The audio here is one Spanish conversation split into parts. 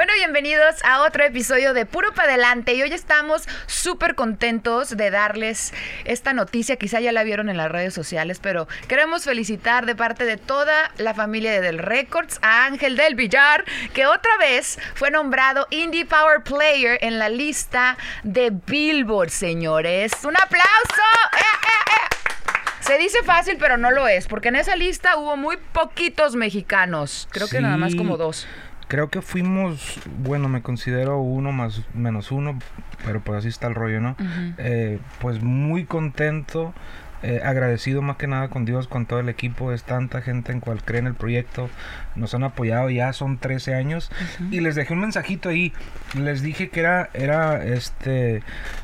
Bueno, bienvenidos a otro episodio de Puro para Adelante y hoy estamos súper contentos de darles esta noticia, quizá ya la vieron en las redes sociales, pero queremos felicitar de parte de toda la familia de Del Records a Ángel del Villar, que otra vez fue nombrado Indie Power Player en la lista de Billboard, señores. ¡Un aplauso! ¡Eh, eh, eh! Se dice fácil, pero no lo es, porque en esa lista hubo muy poquitos mexicanos, creo que nada más como dos. Creo que fuimos, bueno, me considero uno más menos uno, pero pues así está el rollo, ¿no? Eh, pues muy contento, eh, agradecido más que nada con Dios, con todo el equipo, es tanta gente en cual cree en el proyecto, nos han apoyado ya, son 13 años, y les dejé un mensajito ahí, les dije que era, era, este,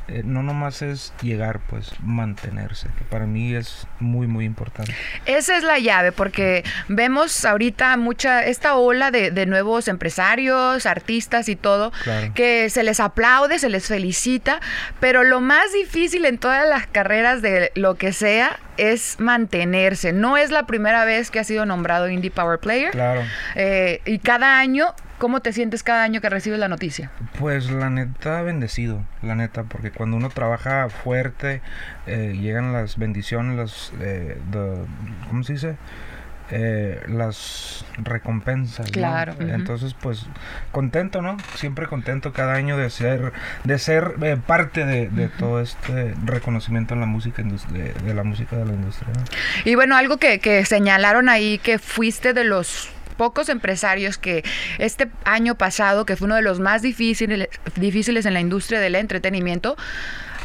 eh, no nomás es llegar, pues mantenerse, que para mí es muy, muy importante. Esa es la llave, porque vemos ahorita mucha, esta ola de, de nuevos empresarios, artistas y todo, Claro. que se les aplaude, se les felicita, pero lo más difícil en todas las carreras de lo que sea es mantenerse. No es la primera vez que ha sido nombrado Indie Power Player. Claro. Eh, y cada año, ¿cómo te sientes cada año que recibes la noticia? Pues la neta bendecido, la neta, porque cuando uno trabaja fuerte, eh, llegan las bendiciones, las, eh, the- ¿cómo se dice? Eh, las recompensas. ¿no? Claro. Entonces, pues contento, ¿no? Siempre contento cada año de ser, de ser eh, parte de, de todo este reconocimiento en la música de, de la música de la industria. ¿no? Y bueno, algo que, que señalaron ahí, que fuiste de los pocos empresarios que este año pasado, que fue uno de los más difíciles, difíciles en la industria del entretenimiento,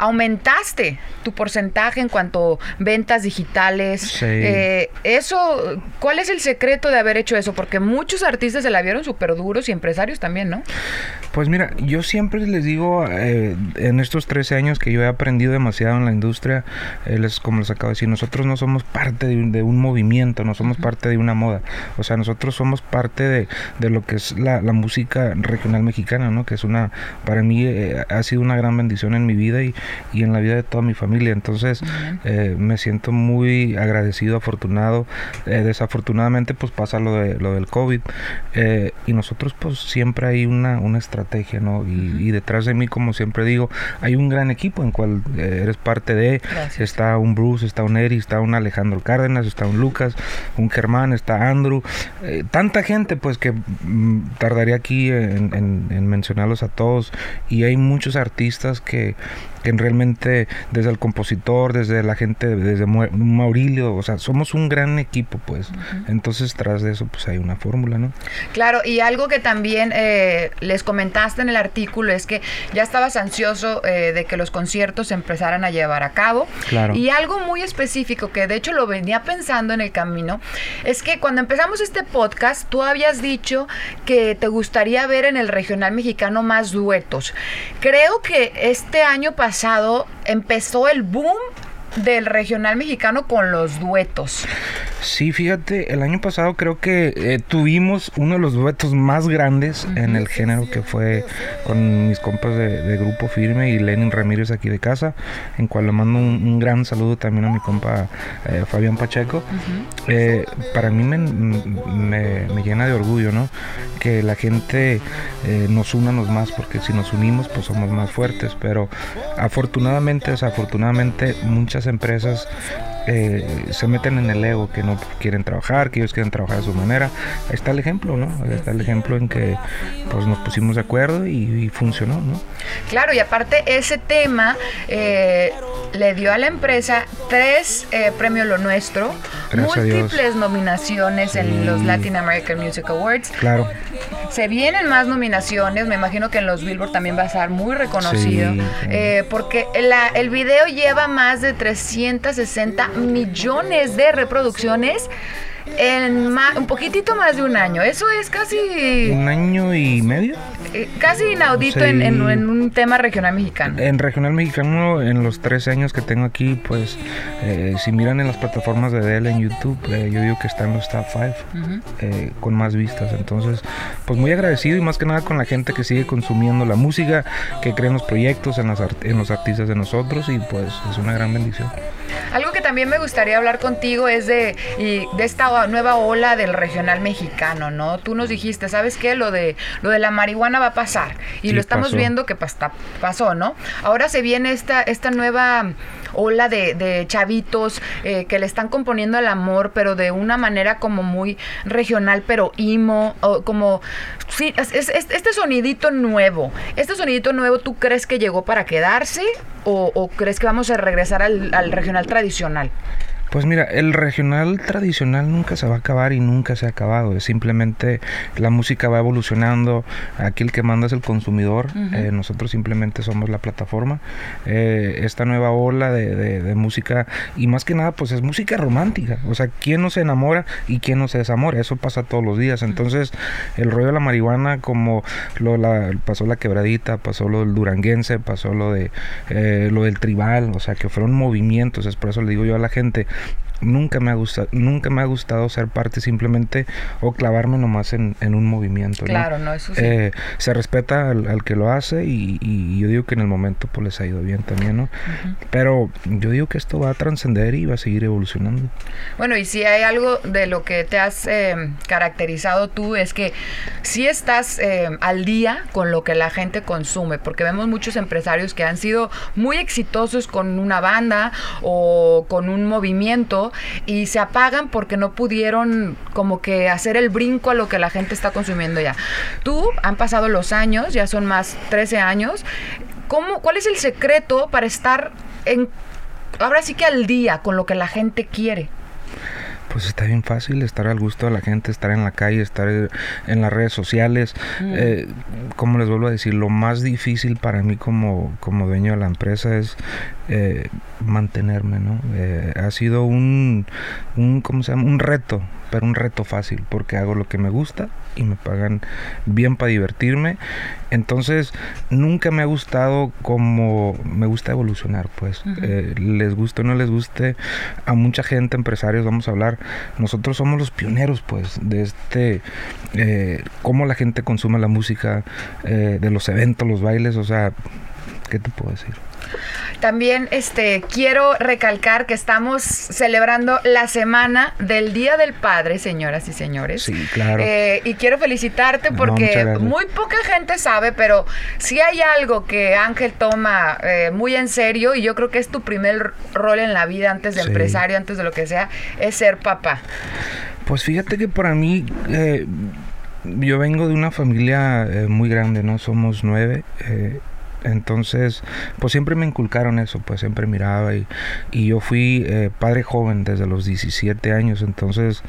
aumentaste tu porcentaje en cuanto a ventas digitales. Sí. Eh, eso, ¿cuál es el secreto de haber hecho eso? Porque muchos artistas se la vieron súper duros y empresarios también, ¿no? Pues mira, yo siempre les digo, eh, en estos 13 años que yo he aprendido demasiado en la industria, eh, les, como les acabo de decir, nosotros no somos parte de un, de un movimiento, no somos parte de una moda. O sea, nosotros somos parte de, de lo que es la, la música regional mexicana, ¿no? Que es una, para mí eh, ha sido una gran bendición en mi vida y, y en la vida de toda mi familia. Entonces, eh, me siento muy agradecido, afortunado. Eh, desafortunadamente, pues pasa lo, de, lo del COVID. eh, y nosotros, pues siempre hay una, una estrategia, ¿no? Y, y detrás de mí, como siempre digo, hay un gran equipo en cual eh, eres parte de. Gracias. Está un Bruce, está un Eri, está un Alejandro Cárdenas, está un Lucas, un Germán, está Andrew. eh, tanta gente, pues que mm, tardaría aquí en, en- en mencionarlos a todos. Y hay muchos artistas que, que realmente, desde el compositor, desde la gente, desde Maurilio, o sea, somos un gran equipo, pues. Entonces, tras de eso, pues hay una fórmula, ¿no? Claro, y algo que también eh, les comentaste en el artículo es que ya estabas ansioso eh, de que los conciertos se empezaran a llevar a cabo. Claro. Y algo muy específico que de hecho lo venía pensando en el camino es que cuando empezamos este podcast tú habías dicho que te gustaría ver en el regional mexicano más duetos. Creo que este año pasado empezó el boom del regional mexicano con los duetos. Sí, fíjate, el año pasado creo que eh, tuvimos uno de los duetos más grandes en el género que fue con mis compas de, de Grupo Firme y Lenin Ramírez aquí de casa, en cual le mando un, un gran saludo también a mi compa eh, Fabián Pacheco. Eh, para mí me, me- me llena de orgullo, ¿no? Que la gente nos una nos más, porque si nos unimos pues somos más fuertes, pero afortunadamente, desafortunadamente muchas empresas eh, se meten en el ego, que no quieren trabajar, que ellos quieren trabajar a su manera. Ahí está el ejemplo, ¿no? Ahí está el ejemplo en que pues nos pusimos de acuerdo y, y funcionó, ¿no? Claro, y aparte ese tema eh, le dio a la empresa tres eh, premios Lo Nuestro, Gracias múltiples nominaciones en los Latin American Music Awards. Claro. Se vienen más nominaciones, me imagino que en los Billboard también va a estar muy reconocido, Sí, sí. eh, porque la- el video lleva más de 360 millones de reproducciones en un poquitito más de un año. Eso es casi... Un año y medio. Eh, casi inaudito en, un tema regional mexicano. En regional mexicano, en los 13 años que tengo aquí, pues eh, si miran en las plataformas de DL en YouTube, eh, yo digo que está en los top 5 con más vistas. Entonces, pues muy agradecido y más que nada con la gente que sigue consumiendo la música, que cree en los proyectos, en, en los artistas de nosotros y pues es una gran bendición. Algo que también me gustaría hablar contigo es de, de esta nueva ola del regional mexicano, ¿no? Tú nos dijiste, ¿sabes qué? Lo de, lo de la marihuana va a pasar. Y lo estamos viendo que pasó, ¿no? Ahora se viene esta, esta nueva ola de, chavitos eh, que le están componiendo el amor, pero de una manera como muy regional, pero imo, o como... Sí, este sonidito nuevo, este sonidito nuevo, ¿tú crees que llegó para quedarse o, crees que vamos a regresar al, al regional tradicional? Pues mira, el regional tradicional nunca se va a acabar y nunca se ha acabado. Es simplemente la música va evolucionando. Aquí el que manda es el consumidor. Eh, nosotros simplemente somos la plataforma. Eh, esta nueva ola de, música y más que nada, pues es música romántica. O sea, ¿quién no se enamora y quién no se desamora? Eso pasa todos los días. Entonces, el rollo de la marihuana, como lo la, pasó la quebradita, pasó lo del duranguense, pasó lo de eh, lo del tribal, o sea, que fueron movimientos. Es por eso le digo yo a la gente nunca me ha gustado, nunca me ha gustado ser parte simplemente o clavarme nomás en, un movimiento. Claro, no, eso sí. Eh, se respeta al, que lo hace y, yo digo que en el momento pues les ha ido bien también, ¿no? Pero yo digo que esto va a trascender y va a seguir evolucionando. Bueno, y si hay algo de lo que te has eh, caracterizado tú es que si estás eh, al día con lo que la gente consume, porque vemos muchos empresarios que han sido muy exitosos con una banda o con un movimiento y se apagan porque no pudieron como que hacer el brinco a lo que la gente está consumiendo ya. Tú, han pasado los años, ya son más 13 años. ¿Cómo, ¿Cuál es el secreto para estar en, ahora sí que al día con lo que la gente quiere? Pues está bien fácil estar al gusto de la gente, estar en la calle, estar en las redes sociales. Mm. Eh, como les vuelvo a decir, lo más difícil para mí como, como dueño de la empresa es eh, mantenerme, ¿no? Eh, ha sido un, un, ¿cómo se llama? Un reto, pero un reto fácil, porque hago lo que me gusta y me pagan bien para divertirme. Entonces, nunca me ha gustado como me gusta evolucionar, pues. Eh, les guste o no les guste, a mucha gente, empresarios, vamos a hablar, nosotros somos los pioneros, pues, de este, eh, cómo la gente consume la música, eh, de los eventos, los bailes, o sea, ¿qué te puedo decir? También este, quiero recalcar que estamos celebrando la semana del Día del Padre, señoras y señores. Sí, claro. Eh, y quiero felicitarte porque muy poca gente sabe, pero sí hay algo que Ángel toma eh, muy en serio y yo creo que es tu primer rol en la vida antes de empresario, antes de lo que sea, es ser papá. Pues fíjate que para mí... Eh, yo vengo de una familia muy grande, ¿no? Somos nueve. Entonces, pues siempre me inculcaron eso, pues siempre miraba y, y yo fui eh, padre joven desde los 17 años, entonces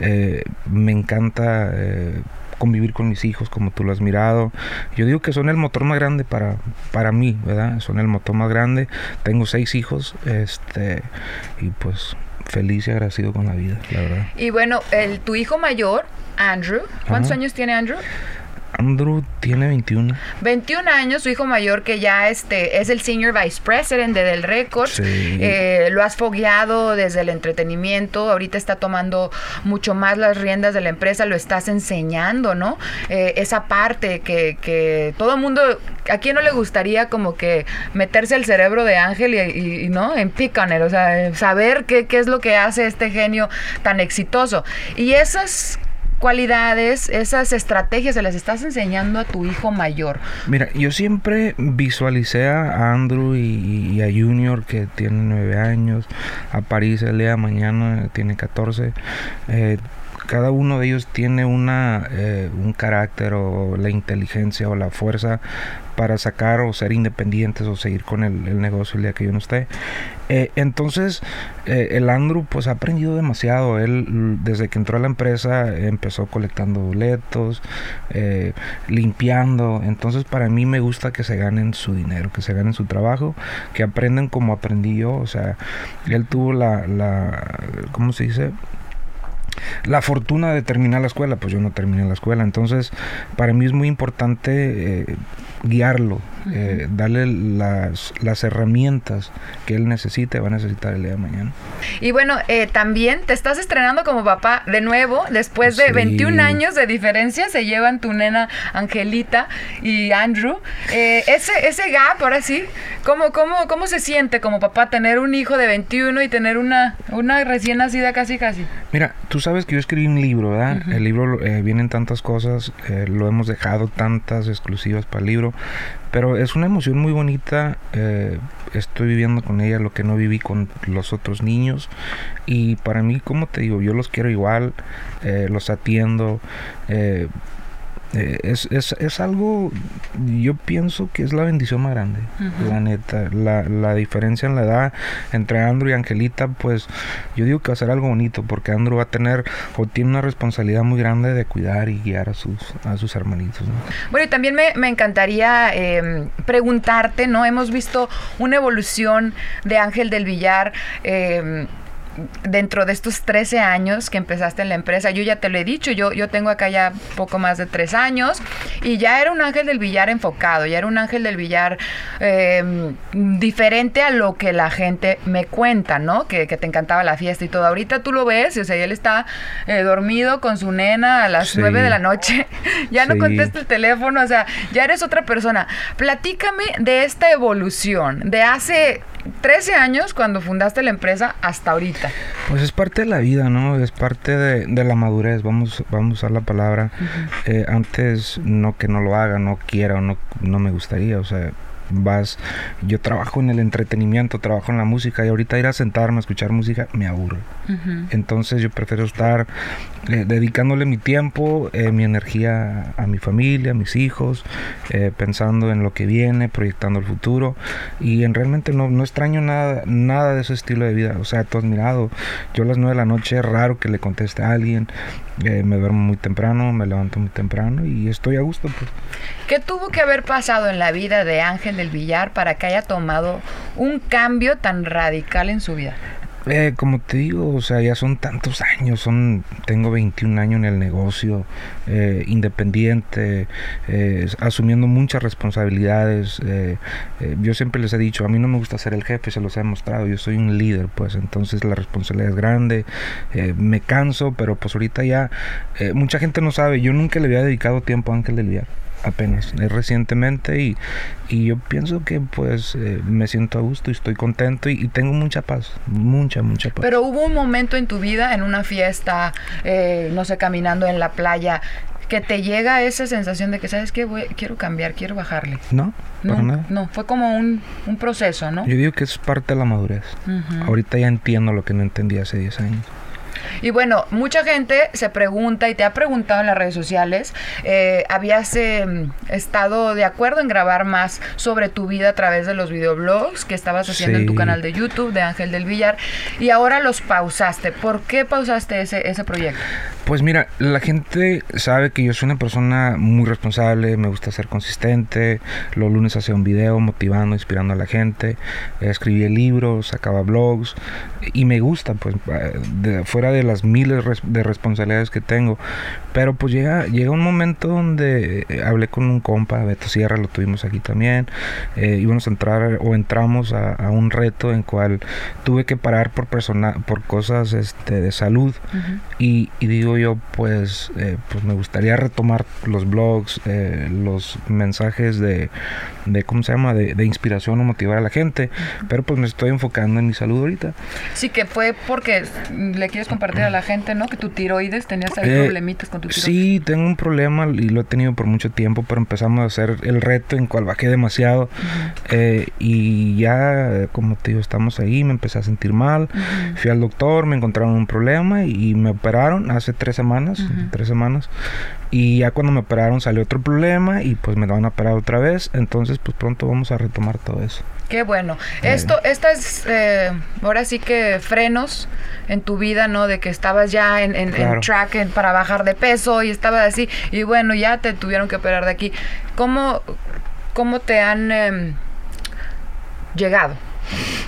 eh, me encanta eh, convivir con mis hijos como tú lo has mirado. Yo digo que son el motor más grande para, para mí, ¿verdad? Son el motor más grande. Tengo seis hijos, este, y pues feliz y agradecido con la vida, la verdad. Y bueno, el, tu hijo mayor, Andrew, ¿cuántos años tiene Andrew? Andrew tiene 21. 21 años, su hijo mayor que ya este es el senior vice president de Del Record. Eh, lo has fogueado desde el entretenimiento. Ahorita está tomando mucho más las riendas de la empresa. Lo estás enseñando, ¿no? Eh, esa parte que, que todo el mundo, ¿a quién no le gustaría como que meterse el cerebro de Ángel y, ¿no? En Picaner, o sea, saber qué, qué es lo que hace este genio tan exitoso. Y esas cualidades, esas estrategias se las estás enseñando a tu hijo mayor? Mira, yo siempre visualicé a Andrew y, a Junior que tiene nueve años, a París el día de mañana tiene 14. Eh, cada uno de ellos tiene una, eh, un carácter o la inteligencia o la fuerza para sacar o ser independientes o seguir con el, negocio el día que yo no esté. Eh, entonces, eh, el Andrew pues ha aprendido demasiado. Él desde que entró a la empresa empezó colectando boletos, eh, limpiando. Entonces, para mí me gusta que se ganen su dinero, que se ganen su trabajo, que aprenden como aprendí yo. O sea, él tuvo la, la ¿cómo se dice? La fortuna de terminar la escuela, pues yo no terminé la escuela, entonces para mí es muy importante eh, guiarlo, eh, darle las, las, herramientas que él necesite, va a necesitar el día de mañana. Y bueno, eh, también te estás estrenando como papá de nuevo, después de 21 años de diferencia, se llevan tu nena Angelita y Andrew. ese, ese gap, ahora sí, ¿cómo, cómo, ¿cómo se siente como papá tener un hijo de 21 y tener una, una recién nacida casi casi? Mira, tú sabes que yo escribí un libro, ¿verdad? El libro eh, vienen tantas cosas, eh, lo hemos dejado tantas exclusivas para el libro, pero es una emoción muy bonita. Eh, estoy viviendo con ella lo que no viví con los otros niños y para mí, como te digo, yo los quiero igual, los atiendo. Eh, es, es, es, algo, yo pienso que es la bendición más grande, la neta. La, la, diferencia en la edad entre Andrew y Angelita, pues yo digo que va a ser algo bonito, porque Andrew va a tener o tiene una responsabilidad muy grande de cuidar y guiar a sus, a sus hermanitos. Bueno, y también me, me encantaría em, preguntarte, ¿no? Hemos visto una evolución de Ángel del Villar. Eh, dentro de estos 13 años que empezaste en la empresa, yo ya te lo he dicho, yo, yo tengo acá ya poco más de tres años y ya era un ángel del billar enfocado, ya era un ángel del billar em, diferente a lo que la gente me cuenta, ¿no? Que, te encantaba la fiesta y todo. Ahorita tú lo ves, o sea, él está eh, dormido con su nena a las 9 de la noche, ya no contesta el teléfono, o sea, ya eres otra persona. Platícame de esta evolución, de hace 13 años cuando fundaste la empresa hasta ahorita. Pues es parte de la vida, ¿no? Es parte de, la madurez, vamos, vamos a usar la palabra. Eh, antes no que no lo haga, no quiera o no, no me gustaría, o sea, vas, yo trabajo en el entretenimiento, trabajo en la música y ahorita ir a sentarme a escuchar música me aburre. Entonces yo prefiero estar eh, dedicándole mi tiempo, eh, mi energía a mi familia, a mis hijos, eh, pensando en lo que viene, proyectando el futuro y en realmente no, no extraño nada, nada de ese estilo de vida. O sea, tú has mirado, yo a las nueve de la noche es raro que le conteste a alguien, me duermo muy temprano, me levanto muy temprano y estoy a gusto. Pues. ¿Qué tuvo que haber pasado en la vida de Ángel del Villar para que haya tomado un cambio tan radical en su vida? Eh, como te digo, o sea, ya son tantos años, son, tengo 21 años en el negocio, eh, independiente, eh, asumiendo muchas responsabilidades. yo siempre les he dicho, a mí no me gusta ser el jefe, se los he demostrado, yo soy un líder, pues entonces la responsabilidad es grande, me canso, pero pues ahorita ya, mucha gente no sabe, yo nunca le había dedicado tiempo a Ángel del Villar apenas es recientemente y, y, yo pienso que pues eh, me siento a gusto y estoy contento y, tengo mucha paz, mucha, mucha paz. Pero hubo un momento en tu vida, en una fiesta, eh, no sé, caminando en la playa, que te llega esa sensación de que, ¿sabes qué? quiero cambiar, quiero bajarle. No, no, nada. no, fue como un, un, proceso, ¿no? Yo digo que es parte de la madurez. Ahorita ya entiendo lo que no entendía hace 10 años. Y bueno, mucha gente se pregunta y te ha preguntado en las redes sociales, eh, ¿habías em, estado de acuerdo en grabar más sobre tu vida a través de los videoblogs que estabas haciendo en tu canal de YouTube de Ángel del Villar y ahora los pausaste? ¿Por qué pausaste ese, ese proyecto? Pues mira, la gente sabe que yo soy una persona muy responsable, me gusta ser consistente, los lunes hacía un video motivando, inspirando a la gente, escribía libros, sacaba blogs y me gusta, pues de, fuera de las miles de responsabilidades que tengo, pero pues llega, llega un momento donde eh, hablé con un compa, Beto Sierra, lo tuvimos aquí también, eh, íbamos a entrar o entramos a, un reto en cual tuve que parar por persona, por cosas este, de salud. Y digo yo, pues, eh, pues me gustaría retomar los blogs, eh, los mensajes de, de, ¿cómo se llama?, de, inspiración o motivar a la gente, pero pues me estoy enfocando en mi salud ahorita. Sí, que fue porque le quieres compartir a la gente, ¿no? Que tu tiroides, tenías ahí eh, problemitas con tu tiroides. Sí, tengo un problema y lo he tenido por mucho tiempo, pero empezamos a hacer el reto en cual bajé demasiado y ya, como te digo, estamos ahí, me empecé a sentir mal, fui al doctor, me encontraron un problema y me operaron hace tres semanas, tres semanas. Y ya cuando me operaron salió otro problema y pues me van a operar otra vez. Entonces pues pronto vamos a retomar todo eso. Qué bueno. Esto, estas, eh, ahora sí que frenos en tu vida, ¿no? De que estabas ya en, en, track para bajar de peso y estabas así. Y bueno, ya te tuvieron que operar de aquí. ¿Cómo, cómo te han em, llegado?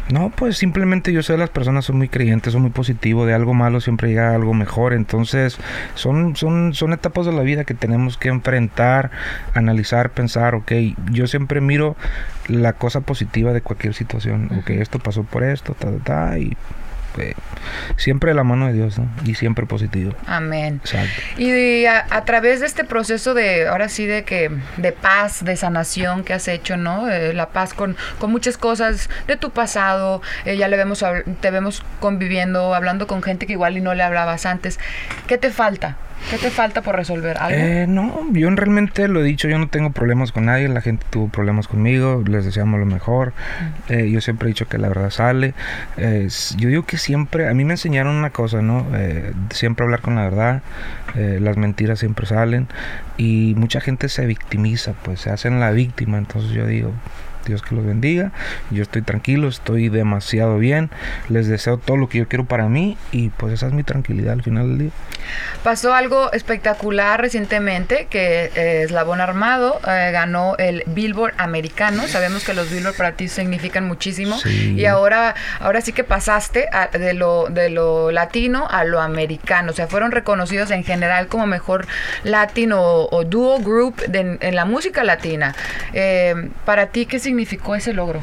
No, pues simplemente yo sé las personas son muy creyentes, son muy positivos, de algo malo siempre llega algo mejor, entonces son, son, son etapas de la vida que tenemos que enfrentar, analizar, pensar, ok, yo siempre miro la cosa positiva de cualquier situación, ok, esto pasó por esto, ta, ta, ta, y siempre la mano de Dios, ¿no? Y siempre positivo. Amén. Y a, través de este proceso de, ahora sí, de que, de paz, de sanación que has hecho, ¿no? Eh, la paz con, con muchas cosas de tu pasado, eh, ya le vemos, te vemos conviviendo, hablando con gente que igual y no le hablabas antes. ¿Qué te falta? ¿Qué te falta por resolver? ¿Algo? Eh, no, yo realmente lo he dicho, yo no tengo problemas con nadie, la gente tuvo problemas conmigo, les deseamos lo mejor. Eh, yo siempre he dicho que la verdad sale. yo digo que siempre, a mí me enseñaron una cosa, ¿no? Eh, siempre hablar con la verdad, las mentiras siempre salen y mucha gente se victimiza, pues se hacen la víctima, entonces yo digo, Dios que los bendiga. Yo estoy tranquilo, estoy demasiado bien. Les deseo todo lo que yo quiero para mí y pues esa es mi tranquilidad al final del día. Pasó algo espectacular recientemente que eh, Eslabón Armado eh, ganó el Billboard americano. Sabemos que los Billboard para ti significan muchísimo y ahora ahora sí que pasaste de lo de lo latino a lo americano. O sea, fueron reconocidos en general como mejor latino o, duo group en la música latina. Eh, para ti qué significa significó ese logro?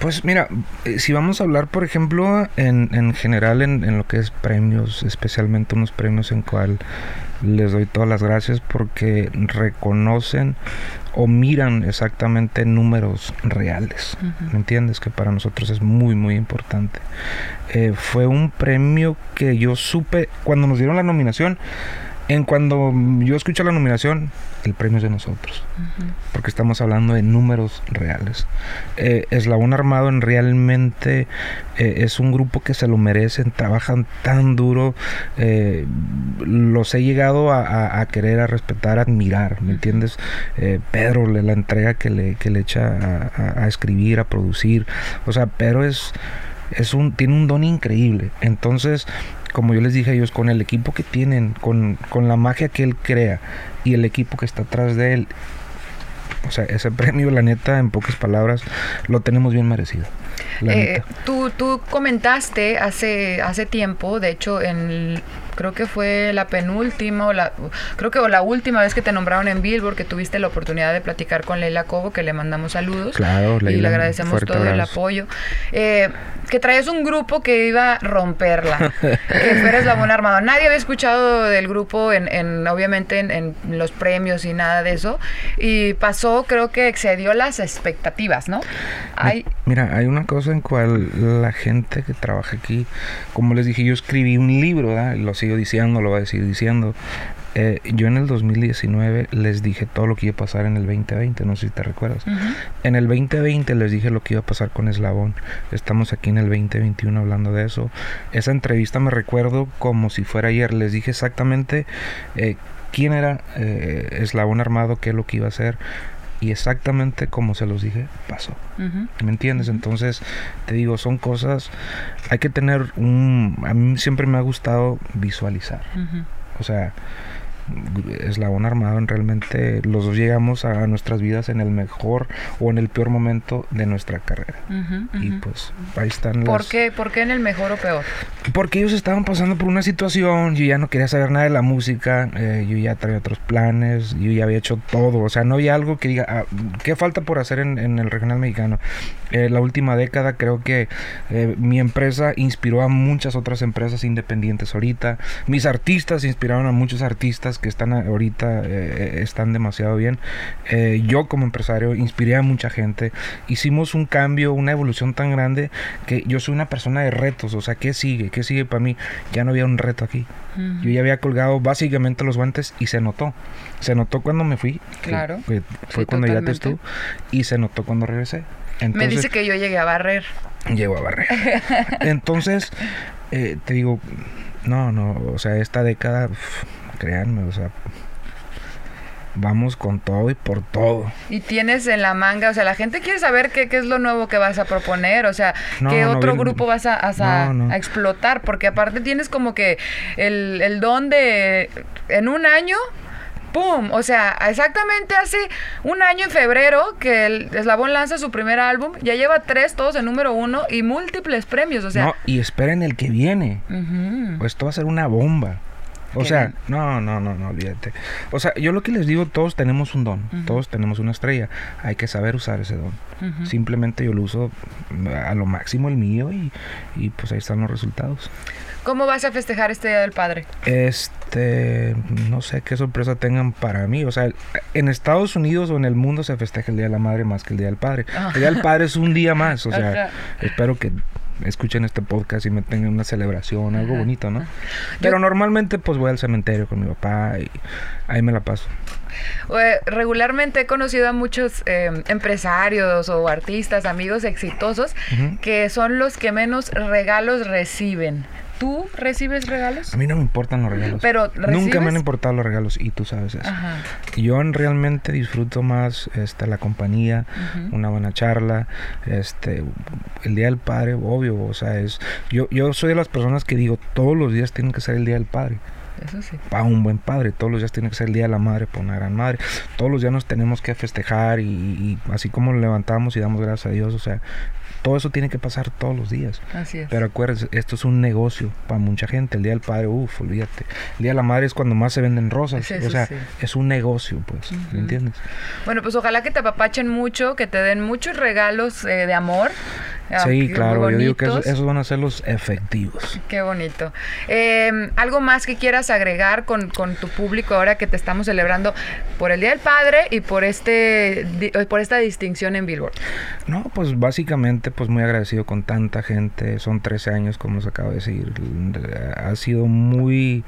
Pues mira, eh, si vamos a hablar, por ejemplo, en, en general en, lo que es premios, especialmente unos premios en cual les doy todas las gracias porque reconocen o miran exactamente números reales. ¿Me entiendes? Que para nosotros es muy, muy importante. Eh, fue un premio que yo supe, cuando nos dieron la nominación, en cuando yo escucho la nominación, el premio es de nosotros. Porque estamos hablando de números reales. Eh, Eslabón Armado en realmente eh, es un grupo que se lo merecen, trabajan tan duro. Eh, los he llegado a, querer, a respetar, a admirar. ¿Me entiendes? Eh, Pedro, la entrega que le, que le echa a, a, escribir, a producir. O sea, Pedro es. Es un, tiene un don increíble. Entonces, como yo les dije a ellos, con el equipo que tienen, con, la magia que él crea y el equipo que está atrás de él, o sea, ese premio, la neta, en pocas palabras, lo tenemos bien merecido. Eh, tú, tú comentaste hace, hace tiempo, de hecho, en creo que fue la penúltima o la creo que la última vez que te nombraron en Billboard que tuviste la oportunidad de platicar con Leila Cobo que le mandamos saludos. Claro, y le agradecemos todo el apoyo. Eh, que traías un grupo que iba a romperla que fueras la buena armado. Nadie había escuchado del grupo en, obviamente en, los premios y nada de eso. Y pasó creo que excedió las expectativas no hay mira hay una cosa en cual la gente que trabaja aquí como les dije yo escribí un libro ¿verdad? lo diciendo, lo voy a decir diciendo. Eh, yo en el 2019 les dije todo lo que iba a pasar en el 2020, no sé si te recuerdas. En el 2020 les dije lo que iba a pasar con Eslabón. Estamos aquí en el 2021 hablando de eso. Esa entrevista me recuerdo como si fuera ayer. Les dije exactamente eh, quién era eh, Eslabón Armado, qué es lo que iba a hacer y exactamente como se los dije, pasó. ¿Me entiendes? Entonces, te digo, son cosas, hay que tener un... A mí siempre me ha gustado visualizar. O sea, eslabón armado, realmente los dos llegamos a nuestras vidas en el mejor o en el peor momento de nuestra carrera. Y pues ahí están ¿Por qué? ¿Por qué en el mejor o peor? Porque ellos estaban pasando por una situación, yo ya no quería saber nada de la música, eh, yo ya traía otros planes, yo ya había hecho todo, o sea, no había algo que diga, ah, ¿qué falta por hacer en, el regional mexicano? Eh, la última década creo que eh, mi empresa inspiró a muchas otras empresas independientes ahorita, mis artistas inspiraron a muchos artistas que están ahorita eh, están demasiado bien. Eh, yo como empresario inspiré a mucha gente. Hicimos un cambio, una evolución tan grande que yo soy una persona de retos. O sea, ¿qué sigue? ¿Qué sigue para mí? Ya no había un reto aquí. Yo ya había colgado básicamente los guantes y se notó. Se notó cuando me fui. Claro. fue cuando ya te estuvo. Y se notó cuando regresé. me dice que yo llegué a barrer. Llego a barrer. Entonces, eh, te digo, no, no, o sea, esta década créanme, o sea, vamos con todo y por todo. Y tienes en la manga, o sea, la gente quiere saber qué, qué es lo nuevo que vas a proponer, o sea, qué otro grupo vas a, a, explotar, porque aparte tienes como que el, el don de, en un año, ¡Pum! O sea, exactamente hace un año en febrero que el Eslabón lanza su primer álbum, ya lleva tres, todos en número uno y múltiples premios, o sea... No, y esperen el que viene. Ujú. Esto va a ser una bomba. O sea, no, no, no, no, olvídate. O sea, yo lo que les digo, todos tenemos un don, todos tenemos una estrella. Hay que saber usar ese don. Ujú. Simplemente yo lo uso a lo máximo el mío y, y pues ahí están los resultados. ¿Cómo vas a festejar este Día del Padre? Este, no sé qué sorpresa tengan para mí. O sea, en Estados Unidos o en el mundo se festeja el Día de la Madre más que el Día del Padre. Ajá. El Día del Padre es un día más. O sea, espero que escuchen este podcast y me tengan una celebración, algo Ajá. bonito, ¿no? Pero normalmente pues voy al cementerio con mi papá y ahí me la paso. Regularmente he conocido a muchos eh, empresarios o artistas, amigos exitosos, que son los que menos regalos reciben. ¿Tú recibes regalos? A mí no me importan los regalos. Pero, Nunca me ¿recibes? han importado los regalos y tú sabes eso. Ajá. Yo en- realmente disfruto más este, la compañía, Ujú. una buena charla, este, el Día del Padre, obvio, o sea, es, yo, yo soy de las personas que digo, todos los días tienen que ser el Día del Padre, Eso sí. para un buen padre, todos los días tiene que ser el Día de la Madre, para una gran madre, todos los días nos tenemos que festejar y, y así como levantamos y damos gracias a Dios, o sea, todo eso tiene que pasar todos los días. Así es. Pero acuérdense, esto es un negocio para mucha gente. El Día del Padre, uff, olvídate. El Día de la Madre es cuando más se venden rosas. Sí, o eso sea, sí. es un negocio, pues. ¿Me entiendes? Bueno, pues ojalá que te apapachen mucho, que te den muchos regalos eh, de amor. Ah, Sí, claro. Yo digo que esos, van a ser los efectivos. Qué bonito. Eh, ¿Algo más que quieras agregar con, con tu público ahora que te estamos celebrando por el Día del Padre y por este di- eh, por esta distinción en Billboard? No, pues básicamente, pues muy agradecido con tanta gente. Son 13 años, como les acabo de decir. Ha sido muy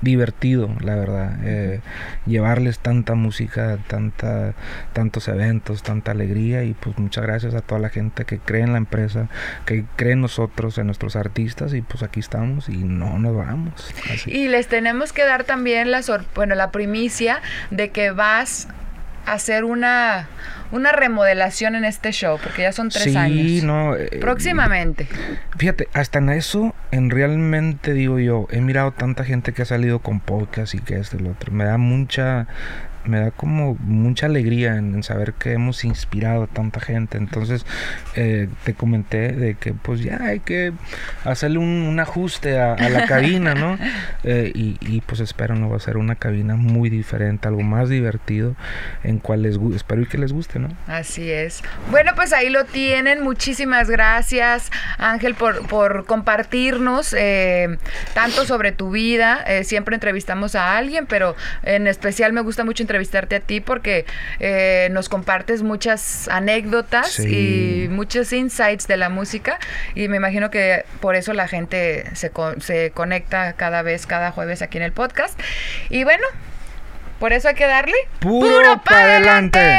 divertido, la verdad. eh, llevarles tanta música, tanta, tantos eventos, tanta alegría. Y pues muchas gracias a toda la gente que cree en la empresa, que cree en nosotros, en nuestros artistas. Y pues aquí estamos y no nos vamos. Y les tenemos que dar también la sor- bueno, la primicia de que vas hacer una una remodelación en este show, porque ya son tres sí, años. no. eh, Próximamente. Fíjate, hasta en eso, en realmente digo yo, he mirado tanta gente que ha salido con podcast y que esto y lo otro. Me da mucha, me da como mucha alegría en, en saber que hemos inspirado a tanta gente. Entonces, eh, te comenté de que pues ya hay que hacerle un, un ajuste a, a la cabina, ¿no? Eh, y, y, pues espero no va a ser una cabina muy diferente, algo más divertido, en cual les espero y que les guste, ¿no? Así es. Bueno, pues ahí lo tienen. Muchísimas gracias, Ángel, por, por compartirnos eh, tanto sobre tu vida. Eh, siempre entrevistamos a alguien, pero en especial me gusta mucho entrevistarte a ti porque eh, nos compartes muchas anécdotas Sí. y muchos insights de la música. Y me imagino que por eso la gente se, co- se conecta cada vez, cada jueves aquí en el podcast. Y bueno, por eso hay que darle ¡Puro pa' adelante!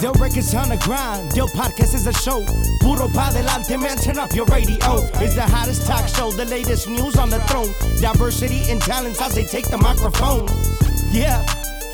Del records on the grind, Del podcast is a show. Puro pa' delante, man, turn up your radio. It's the hottest talk show, the latest news on the throne. Diversity and talents as they take the microphone. Yeah,